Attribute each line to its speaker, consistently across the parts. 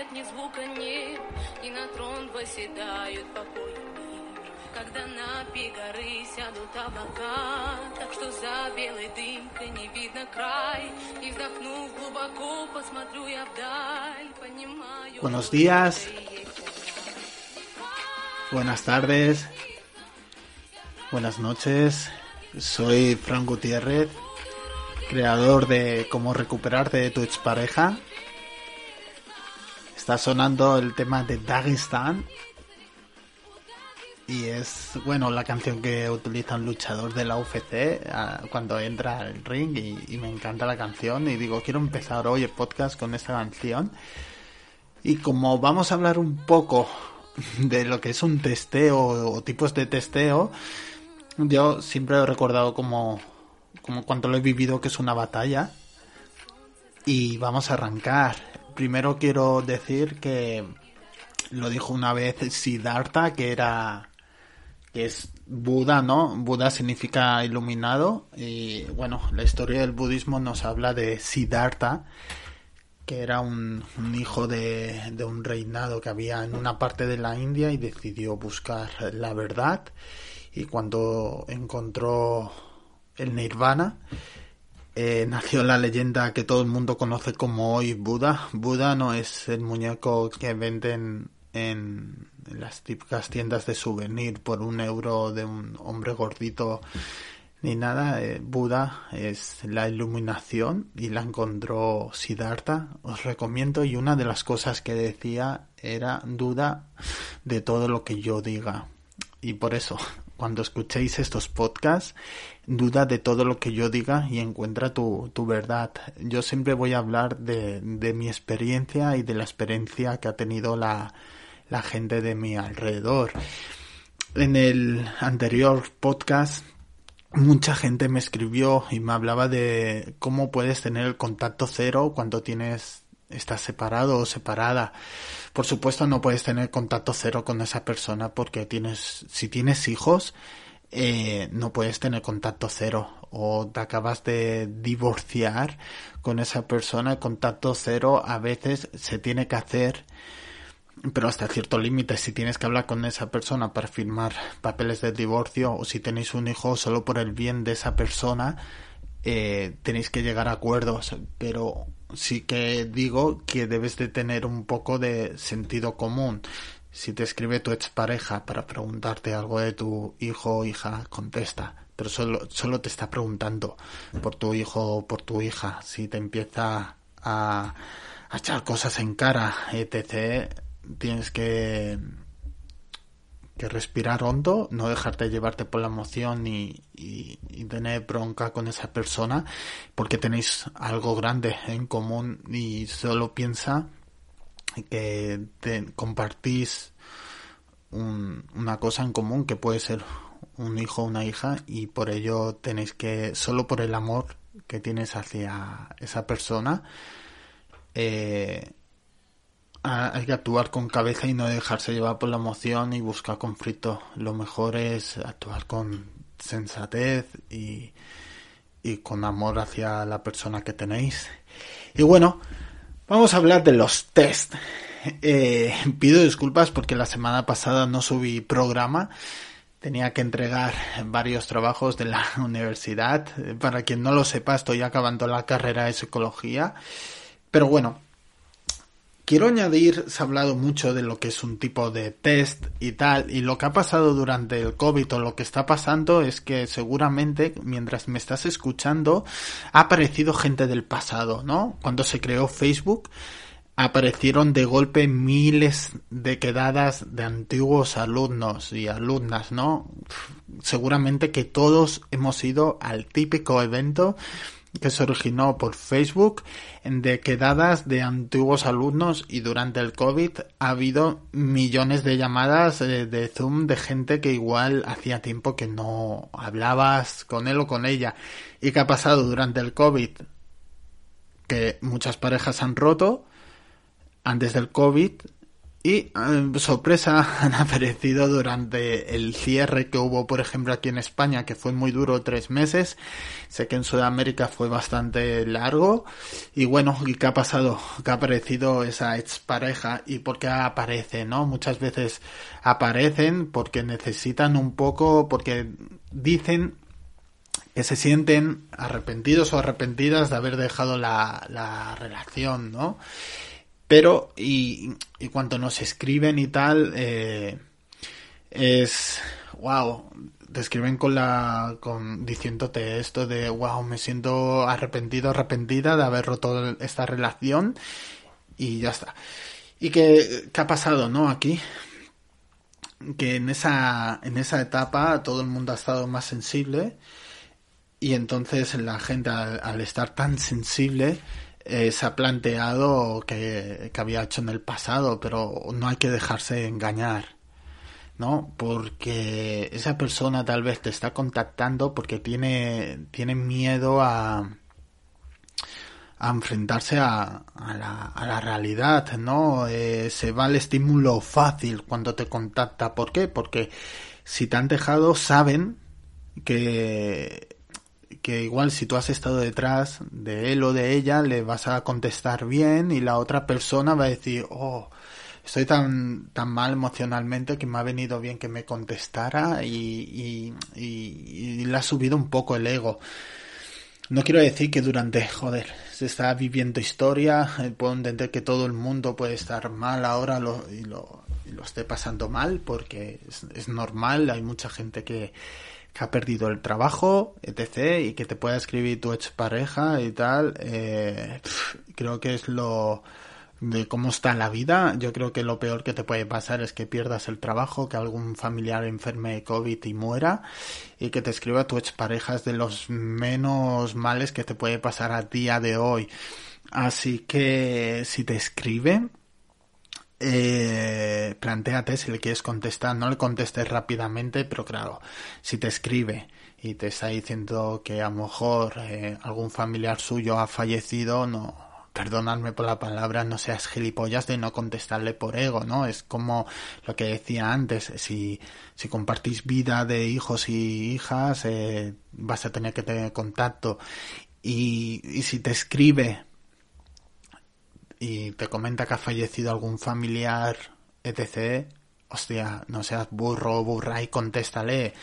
Speaker 1: замирает, ни звука нет И на трон восседают покой и мир Когда на пик горы сядут облака Так что за белой дымкой не видно край И вздохнув глубоко, посмотрю я вдаль Понимаю,
Speaker 2: Buenos
Speaker 1: что
Speaker 2: días.
Speaker 1: это и есть
Speaker 2: Buenas tardes, buenas noches. Soy Fran Gutiérrez, creador de Cómo recuperarte de tu expareja. Está sonando el tema de Dagestan. Y es, bueno, la canción que utiliza un luchador de la UFC ah, cuando entra al ring y, y me encanta la canción y digo, quiero empezar hoy el podcast con esta canción. Y como vamos a hablar un poco de lo que es un testeo o tipos de testeo, yo siempre he recordado como, como cuando lo he vivido que es una batalla. Y vamos a arrancar. Primero quiero decir que lo dijo una vez Siddhartha, que era que es Buda, ¿no? Buda significa iluminado y bueno, la historia del budismo nos habla de Siddhartha, que era un, un hijo de, de un reinado que había en una parte de la India y decidió buscar la verdad y cuando encontró el nirvana eh, nació la leyenda que todo el mundo conoce como hoy Buda. Buda no es el muñeco que venden en, las típicas tiendas de souvenir por un euro de un hombre gordito ni nada. Eh, Buda es la iluminación y la encontró Siddhartha. Os recomiendo y una de las cosas que decía era duda de todo lo que yo diga. Y por eso, cuando escuchéis estos podcasts, duda de todo lo que yo diga y encuentra tu, tu verdad. Yo siempre voy a hablar de, de mi experiencia y de la experiencia que ha tenido la, la gente de mi alrededor. En el anterior podcast mucha gente me escribió y me hablaba de cómo puedes tener el contacto cero cuando tienes estás separado o separada. Por supuesto no puedes tener contacto cero con esa persona porque tienes si tienes hijos eh, no puedes tener contacto cero o te acabas de divorciar con esa persona contacto cero a veces se tiene que hacer pero hasta cierto límite, si tienes que hablar con esa persona para firmar papeles de divorcio o si tenéis un hijo solo por el bien de esa persona, eh, tenéis que llegar a acuerdos, pero sí que digo que debes de tener un poco de sentido común. Si te escribe tu expareja para preguntarte algo de tu hijo o hija, contesta. Pero solo, solo te está preguntando por tu hijo o por tu hija. Si te empieza a, a echar cosas en cara, etc., tienes que que respirar hondo, no dejarte llevarte por la emoción y, tener bronca con esa persona porque tenéis algo grande en común y solo piensa que te, compartís un, una cosa en común que puede ser un hijo o una hija y por ello tenéis que, solo por el amor que tienes hacia esa persona, eh, hay que actuar con cabeza y no dejarse llevar por la emoción y buscar conflicto. Lo mejor es actuar con sensatez y, y con amor hacia la persona que tenéis. Y bueno, vamos a hablar de los test. Eh, pido disculpas porque la semana pasada no subí programa. Tenía que entregar varios trabajos de la universidad. Para quien no lo sepa, estoy acabando la carrera de psicología. Pero bueno, quiero añadir, se ha hablado mucho de lo que es un tipo de test y tal, y lo que ha pasado durante el COVID o lo que está pasando es que seguramente mientras me estás escuchando ha aparecido gente del pasado, ¿no? Cuando se creó Facebook, aparecieron de golpe miles de quedadas de antiguos alumnos y alumnas, ¿no? Seguramente que todos hemos ido al típico evento que se originó por Facebook de quedadas de antiguos alumnos y durante el COVID ha habido millones de llamadas eh, de Zoom de gente que igual hacía tiempo que no hablabas con él o con ella. ¿Y qué ha pasado durante el COVID? Que muchas parejas han roto antes del COVID y eh, sorpresa han aparecido durante el cierre que hubo, por ejemplo, aquí en España, que fue muy duro, tres meses. Sé que en Sudamérica fue bastante largo. Y bueno, ¿y qué ha pasado? Que ha aparecido esa expareja y por qué aparece, ¿no? Muchas veces aparecen porque necesitan un poco, porque dicen que se sienten arrepentidos o arrepentidas de haber dejado la relación, ¿no? Pero, y, y cuando nos escriben y tal, eh, es, wow, te escriben con la, con, diciéndote esto de, wow, me siento arrepentido, arrepentida de haber roto esta relación y ya está. ¿Y qué, qué ha pasado, no? Aquí, que en esa, en esa etapa todo el mundo ha estado más sensible y entonces la gente al estar tan sensible eh, se ha planteado que, que, había hecho en el pasado, pero no hay que dejarse engañar, ¿no? Porque esa persona tal vez te está contactando porque tiene, tiene miedo a, a enfrentarse a, la, a la realidad, ¿no? Eh, se va el estímulo fácil cuando te contacta. ¿Por qué? Porque si te han dejado, saben que que igual si tú has estado detrás de él o de ella, le vas a contestar bien y la otra persona va a decir, oh, estoy tan, tan mal emocionalmente que me ha venido bien que me contestara y, y, le ha subido un poco el ego. No quiero decir que durante, joder, se está viviendo historia, eh, puedo entender que todo el mundo puede estar mal ahora lo, y, lo, lo esté pasando mal porque es, es normal, hay mucha gente que, que ha perdido el trabajo, etc., y que te pueda escribir tu expareja y tal, eh, creo que es lo de cómo está la vida. Yo creo que lo peor que te puede pasar es que pierdas el trabajo, que algún familiar enferme de COVID y muera, y que te escriba tu expareja es de los menos males que te puede pasar a día de hoy. Así que si te escribe, eh, planteate si le quieres contestar, no le contestes rápidamente, pero claro, si te escribe y te está diciendo que a lo mejor eh, algún familiar suyo ha fallecido, no, perdonadme por la palabra, no seas gilipollas de no contestarle por ego, ¿no? Es como lo que decía antes, si, si compartís vida de hijos y hijas, eh, vas a tener que tener contacto. Y, y si te escribe y te comenta que ha fallecido algún familiar, etc., hostia, no seas burro o burra y contéstale.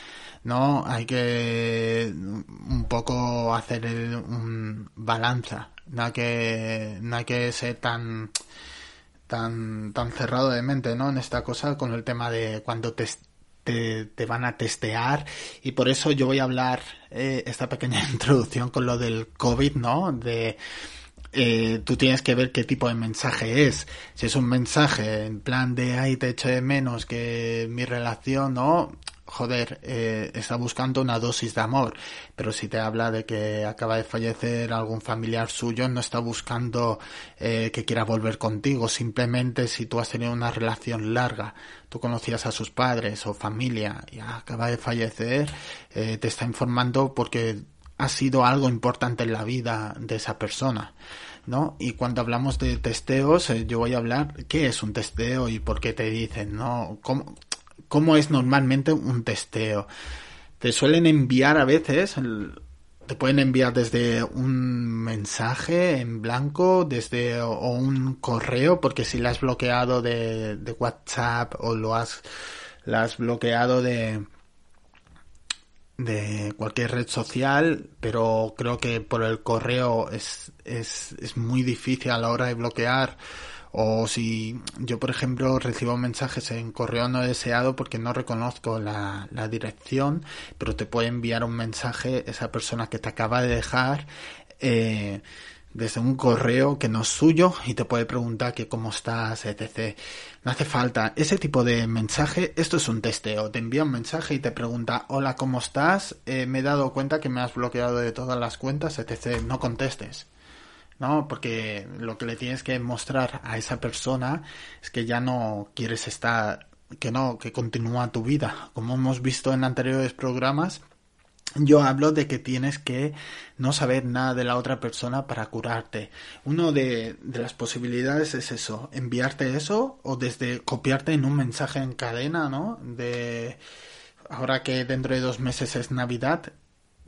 Speaker 2: No, hay que un poco hacer un balanza. No hay que, no hay que ser tan, tan, tan cerrado de mente, ¿no? En esta cosa con el tema de cuando te, te, te van a testear y por eso yo voy a hablar eh, esta pequeña introducción con lo del COVID, ¿no? De, eh, tú tienes que ver qué tipo de mensaje es. Si es un mensaje en plan de, ay, te echo de menos que mi relación, no, joder, eh, está buscando una dosis de amor. Pero si te habla de que acaba de fallecer algún familiar suyo, no está buscando eh, que quiera volver contigo. Simplemente si tú has tenido una relación larga, tú conocías a sus padres o familia y acaba de fallecer, eh, te está informando porque ha sido algo importante en la vida de esa persona. ¿no? Y cuando hablamos de testeos, eh, yo voy a hablar qué es un testeo y por qué te dicen, ¿no? ¿Cómo, cómo es normalmente un testeo? Te suelen enviar a veces, te pueden enviar desde un mensaje en blanco, desde o un correo, porque si lo has bloqueado de, WhatsApp o lo has, lo has bloqueado de, de cualquier red social, pero creo que por el correo es, es, es muy difícil a la hora de bloquear. O si yo, por ejemplo, recibo mensajes en correo no deseado porque no reconozco la, la dirección, pero te puede enviar un mensaje esa persona que te acaba de dejar eh, desde un correo que no es suyo y te puede preguntar que cómo estás, etc. No hace falta ese tipo de mensaje. Esto es un testeo. Te envía un mensaje y te pregunta, hola, ¿cómo estás? Eh, me he dado cuenta que me has bloqueado de todas las cuentas, etc. No contestes. ¿no? Porque lo que le tienes que mostrar a esa persona es que ya no quieres estar, que no, que continúa tu vida. Como hemos visto en anteriores programas, yo hablo de que tienes que no saber nada de la otra persona para curarte. Uno de, de, las posibilidades es eso, enviarte eso o desde copiarte en un mensaje en cadena, ¿no? De ahora que dentro de dos meses es Navidad,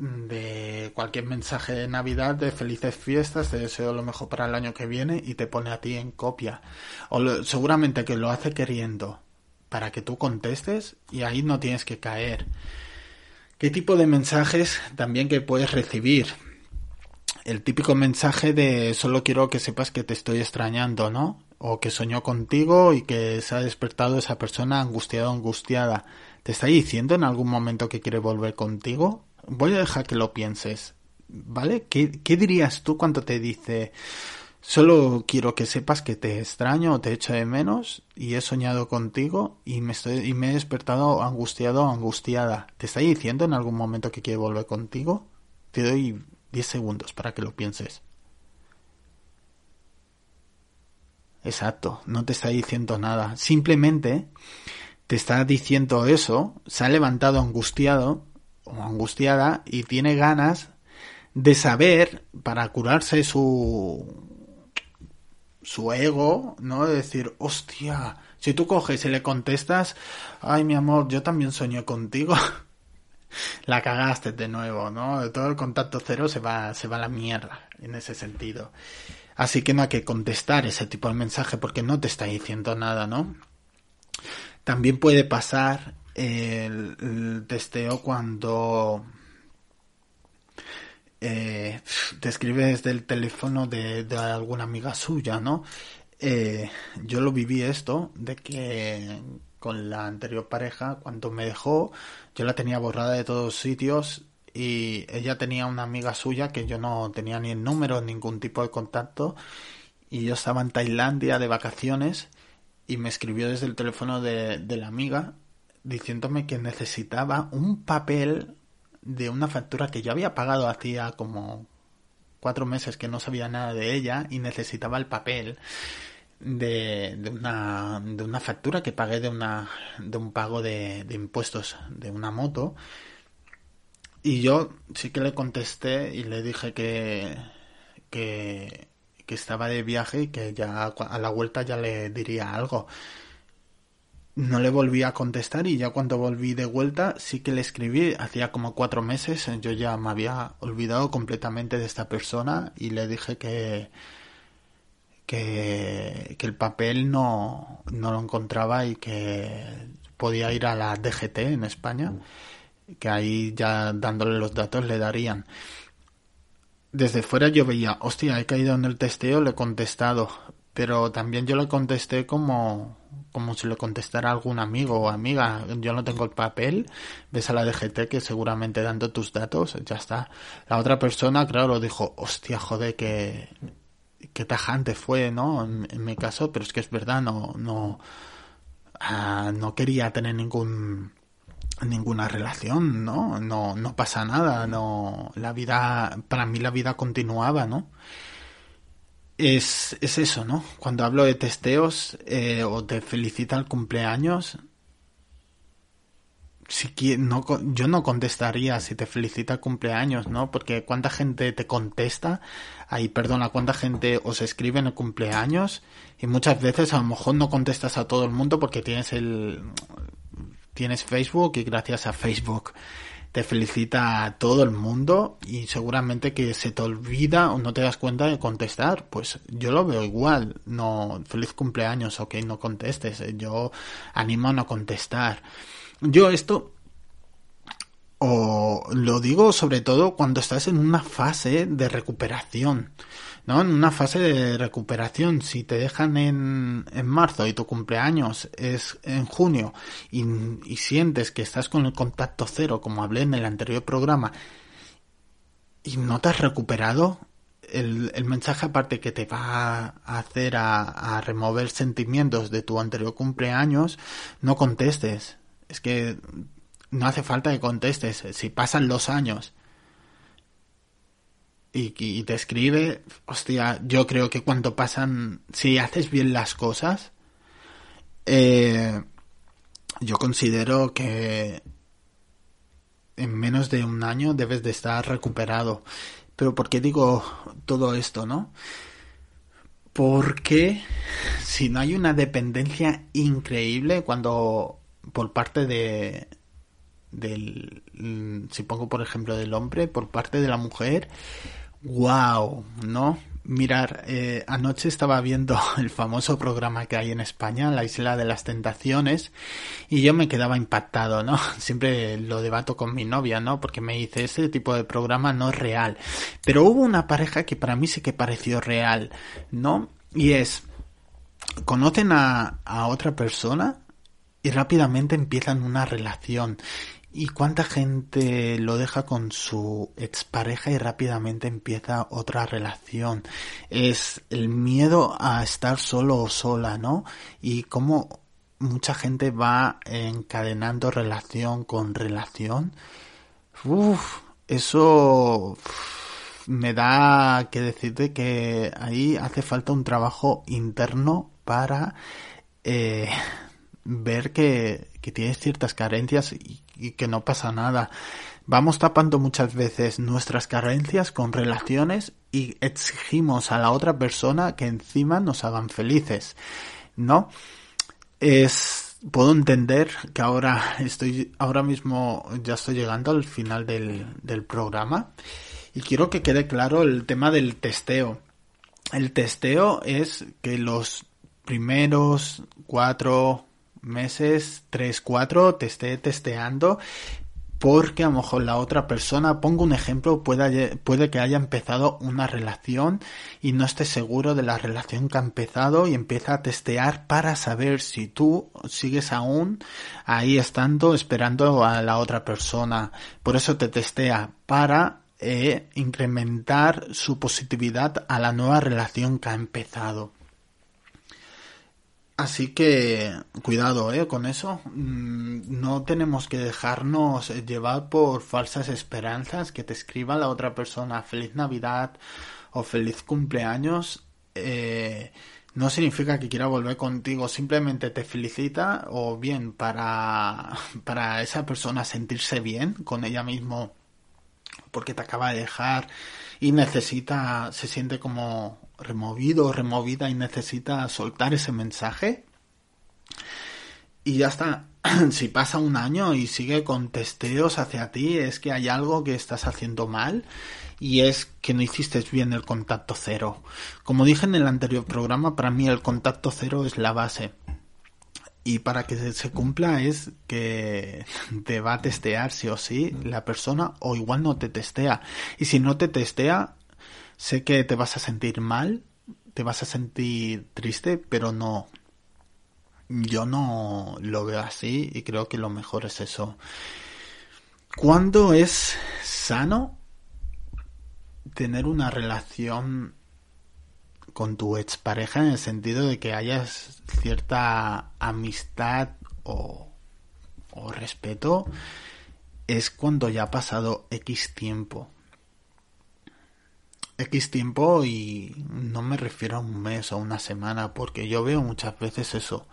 Speaker 2: de cualquier mensaje de Navidad, de felices fiestas, te deseo lo mejor para el año que viene y te pone a ti en copia. O seguramente que lo hace queriendo para que tú contestes y ahí no tienes que caer. ¿Qué tipo de mensajes también que puedes recibir? El típico mensaje de solo quiero que sepas que te estoy extrañando, ¿no? O que soñó contigo y que se ha despertado esa persona angustiada o angustiada. ¿Te está diciendo en algún momento que quiere volver contigo? Voy a dejar que lo pienses, ¿vale? ¿Qué, qué dirías tú cuando te dice Solo quiero que sepas que te extraño o te echo de menos y he soñado contigo y me, estoy, y me he despertado angustiado o angustiada. ¿Te está diciendo en algún momento que quiere volver contigo? Te doy 10 segundos para que lo pienses. Exacto, no te está diciendo nada. Simplemente te está diciendo eso, se ha levantado angustiado o angustiada y tiene ganas de saber para curarse su su ego, ¿no? De decir, hostia, si tú coges y le contestas, ay mi amor, yo también soñé contigo, la cagaste de nuevo, ¿no? Todo el contacto cero se va, se va a la mierda en ese sentido. Así que no hay que contestar ese tipo de mensaje porque no te está diciendo nada, ¿no? También puede pasar el testeo cuando eh, te escribe desde el teléfono de, alguna amiga suya, ¿no? Eh, yo lo viví esto, de que con la anterior pareja, cuando me dejó, yo la tenía borrada de todos sitios y ella tenía una amiga suya que yo no tenía ni el número, ningún tipo de contacto y yo estaba en Tailandia de vacaciones y me escribió desde el teléfono de, de la amiga diciéndome que necesitaba un papel de una factura que yo había pagado hacía como cuatro meses que no sabía nada de ella y necesitaba el papel de, de, una, de una factura que pagué de, una, de un pago de, de impuestos de una moto. Y yo sí que le contesté y le dije que, que, que estaba de viaje y que ya a la vuelta ya le diría algo no le volví a contestar y ya cuando volví de vuelta sí que le escribí, hacía como cuatro meses, yo ya me había olvidado completamente de esta persona y le dije que, que, que el papel no, no lo encontraba y que podía ir a la DGT en España, que ahí ya dándole los datos le darían. Desde fuera yo veía, hostia, he caído en el testeo, le he contestado, pero también yo le contesté como como si le contestara algún amigo o amiga, yo no tengo el papel, ves a la DGT que seguramente dando tus datos, ya está. La otra persona, claro, dijo, hostia, joder, que, que tajante fue, ¿no? En, mi caso, pero es que es verdad, no, no, ah, no quería tener ningún, ninguna relación, ¿no? No, no pasa nada, no, la vida, para mí la vida continuaba, ¿no? Es, es eso, ¿no? Cuando hablo de testeos eh, o te felicita el cumpleaños, si no, yo no contestaría si te felicita el cumpleaños, ¿no? Porque cuánta gente te contesta, ahí perdona, cuánta gente os escribe en el cumpleaños y muchas veces a lo mejor no contestas a todo el mundo porque tienes el tienes Facebook y gracias a Facebook te felicita a todo el mundo y seguramente que se te olvida o no te das cuenta de contestar. Pues yo lo veo igual. No, feliz cumpleaños, ok, no contestes. Yo animo a no contestar. Yo esto o lo digo sobre todo cuando estás en una fase de recuperación. ¿no? En una fase de recuperación, si te dejan en, en marzo y tu cumpleaños es en junio y, y sientes que estás con el contacto cero, como hablé en el anterior programa, y no te has recuperado, el, el, mensaje aparte que te va a hacer a, a, remover sentimientos de tu anterior cumpleaños, no contestes. Es que no hace falta que contestes. Si pasan los años y, y te escribe, hostia, yo creo que cuando pasan, si haces bien las cosas, eh, yo considero que en menos de un año debes de estar recuperado. Pero ¿por qué digo todo esto, no? Porque si no hay una dependencia increíble cuando por parte de del si pongo por ejemplo del hombre por parte de la mujer wow no Mirar, eh, anoche estaba viendo el famoso programa que hay en España, La Isla de las Tentaciones, y yo me quedaba impactado, ¿no? Siempre lo debato con mi novia, ¿no? Porque me dice, ese tipo de programa no es real. Pero hubo una pareja que para mí sí que pareció real, ¿no? Y es, conocen a, a otra persona y rápidamente empiezan una relación. ¿Y cuánta gente lo deja con su expareja y rápidamente empieza otra relación? Es el miedo a estar solo o sola, ¿no? Y cómo mucha gente va encadenando relación con relación. Uf, eso me da que decirte que ahí hace falta un trabajo interno para eh, ver que, que tienes ciertas carencias y, y, que no pasa nada. Vamos tapando muchas veces nuestras carencias con relaciones y exigimos a la otra persona que encima nos hagan felices. ¿No? Es, puedo entender que ahora estoy, ahora mismo ya estoy llegando al final del, del programa y quiero que quede claro el tema del testeo. El testeo es que los primeros cuatro meses, tres, cuatro, te esté testeando porque a lo mejor la otra persona, pongo un ejemplo, puede, puede que haya empezado una relación y no esté seguro de la relación que ha empezado y empieza a testear para saber si tú sigues aún ahí estando esperando a la otra persona. Por eso te testea para eh, incrementar su positividad a la nueva relación que ha empezado. Así que cuidado ¿eh? con eso. Mm, no tenemos que dejarnos llevar por falsas esperanzas que te escriba la otra persona feliz Navidad o feliz cumpleaños. Eh, no significa que quiera volver contigo, simplemente te felicita o bien para, para esa persona sentirse bien con ella mismo porque te acaba de dejar y necesita, se siente como removido o removida y necesita soltar ese mensaje. Y ya está. si pasa un año y sigue con testeos hacia ti, es que hay algo que estás haciendo mal y es que no hiciste bien el contacto cero. Como dije en el anterior programa, para mí el contacto cero es la base. Y para que se cumpla es que te va a testear sí o sí la persona o igual no te testea. Y si no te testea, Sé que te vas a sentir mal, te vas a sentir triste, pero no. Yo no lo veo así y creo que lo mejor es eso. ¿Cuándo es sano tener una relación con tu expareja en el sentido de que hayas cierta amistad o, o respeto? Es cuando ya ha pasado X tiempo X tiempo y no me refiero a un mes o una semana porque yo veo muchas veces eso.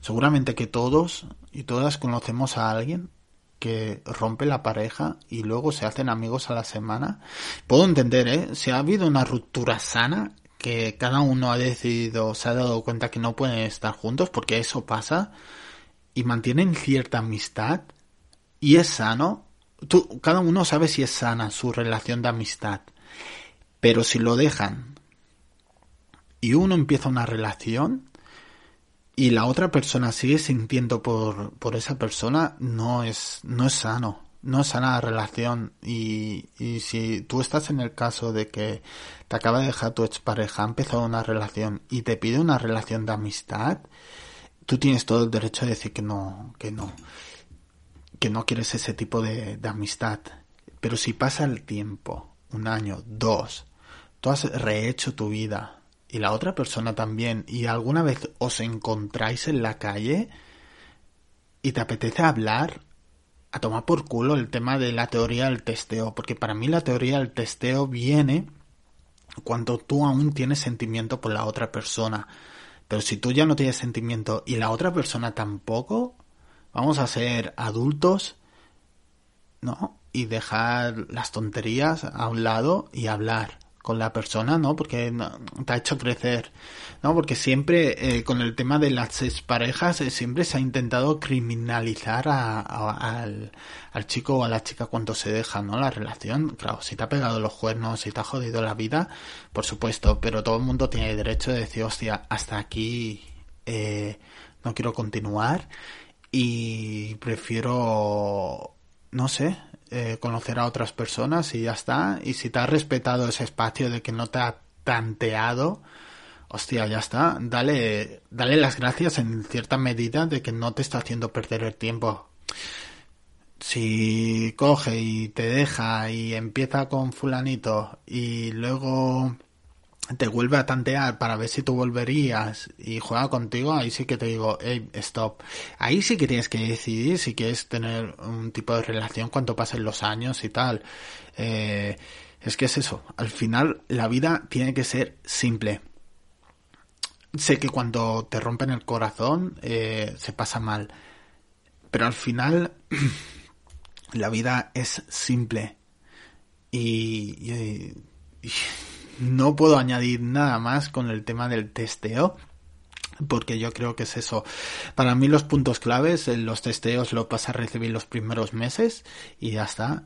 Speaker 2: Seguramente que todos y todas conocemos a alguien que rompe la pareja y luego se hacen amigos a la semana. Puedo entender, ¿eh? Si ha habido una ruptura sana, que cada uno ha decidido, se ha dado cuenta que no pueden estar juntos porque eso pasa y mantienen cierta amistad y es sano. Tú, cada uno sabe si es sana su relación de amistad pero si lo dejan y uno empieza una relación y la otra persona sigue sintiendo por, por esa persona, no es, no es sano. No es sana la relación. Y, y si tú estás en el caso de que te acaba de dejar tu expareja, ha empezado una relación y te pide una relación de amistad, tú tienes todo el derecho a decir que no, que no, que no quieres ese tipo de, de amistad. Pero si pasa el tiempo, un año, dos, tú has rehecho tu vida y la otra persona también y alguna vez os encontráis en la calle y te apetece hablar a tomar por culo el tema de la teoría del testeo, porque para mí la teoría del testeo viene cuando tú aún tienes sentimiento por la otra persona. Pero si tú ya no tienes sentimiento y la otra persona tampoco, vamos a ser adultos, ¿no? Y dejar las tonterías a un lado y hablar con la persona, ¿no? Porque te ha hecho crecer, ¿no? Porque siempre eh, con el tema de las parejas eh, siempre se ha intentado criminalizar al, chico o a la chica cuando se deja, ¿no? La relación, claro, si te ha pegado los cuernos, si te ha jodido la vida, por supuesto, pero todo el mundo tiene derecho de decir, hostia, hasta aquí eh, no quiero continuar y prefiero, no sé, eh, conocer a otras personas y ya está. Y si te has respetado ese espacio de que no te ha tanteado, hostia, ya está. Dale, dale las gracias en cierta medida de que no te está haciendo perder el tiempo. Si coge y te deja y empieza con fulanito y luego te vuelve a tantear para ver si tú volverías y juega contigo, ahí sí que te digo, hey, stop. Ahí sí que tienes que decidir si quieres tener un tipo de relación cuando pasen los años y tal. Eh, es que es eso, al final la vida tiene que ser simple. Sé que cuando te rompen el corazón eh, se pasa mal, pero al final la vida es simple. y no puedo añadir nada más con el tema del testeo porque yo creo que es eso. Para mí los puntos claves, en los testeos lo vas a recibir los primeros meses y ya está.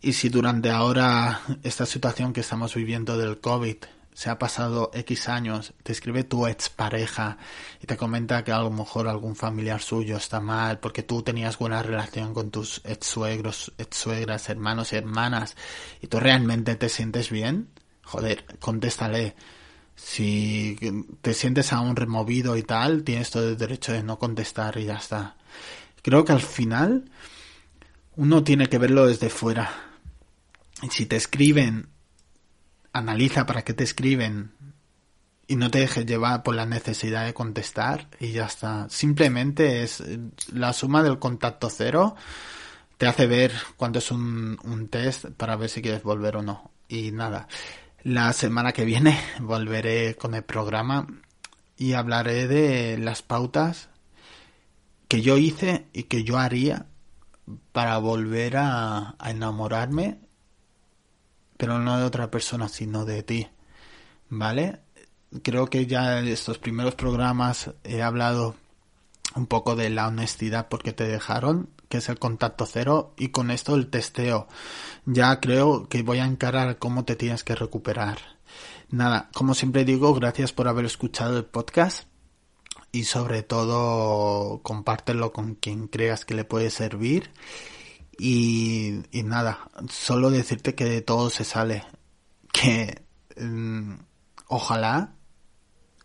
Speaker 2: Y si durante ahora esta situación que estamos viviendo del COVID se ha pasado X años, te escribe tu expareja y te comenta que a lo mejor algún familiar suyo está mal porque tú tenías buena relación con tus ex suegros, ex suegras, hermanos y hermanas y tú realmente te sientes bien, joder, contéstale. Si te sientes aún removido y tal, tienes todo el derecho de no contestar y ya está. Creo que al final uno tiene que verlo desde fuera. Si te escriben, analiza para qué te escriben y no te dejes llevar por la necesidad de contestar y ya está. Simplemente es la suma del contacto cero te hace ver cuánto es un, un test para ver si quieres volver o no. Y nada. La semana que viene volveré con el programa y hablaré de las pautas que yo hice y que yo haría para volver a, enamorarme, pero no de otra persona, sino de ti. ¿Vale? Creo que ya en estos primeros programas he hablado un poco de la honestidad porque te dejaron, que es el contacto cero, y con esto el testeo. Ya creo que voy a encarar cómo te tienes que recuperar. Nada, como siempre digo, gracias por haber escuchado el podcast y sobre todo compártelo con quien creas que le puede servir. Y, nada, solo decirte que de todo se sale. Que mm, ojalá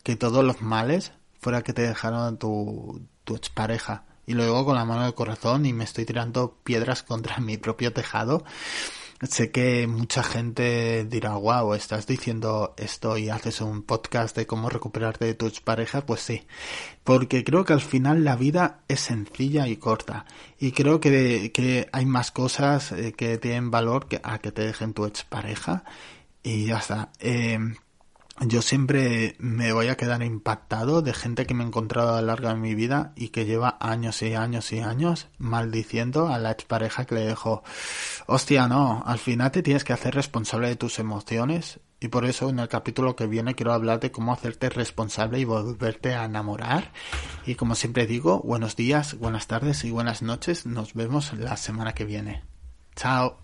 Speaker 2: que todos los males fuera que te dejaron tu, tu expareja. Y luego con la mano del corazón y me estoy tirando piedras contra mi propio tejado. Sé que mucha gente dirá, wow, estás diciendo esto y haces un podcast de cómo recuperarte de tus parejas. Pues sí, porque creo que al final la vida es sencilla y corta. Y creo que, que hay más cosas eh, que tienen valor que a que te dejen tu expareja. Y ya está. Eh, yo siempre me voy a quedar impactado de gente que me he encontrado a lo largo de mi vida y que lleva años y años y años maldiciendo a la expareja que le dejó. Hostia, no, al final te tienes que hacer responsable de tus emociones y por eso en el capítulo que viene quiero hablar de cómo hacerte responsable y volverte a enamorar. Y como siempre digo, buenos días, buenas tardes y buenas noches. Nos vemos la semana que viene. Chao.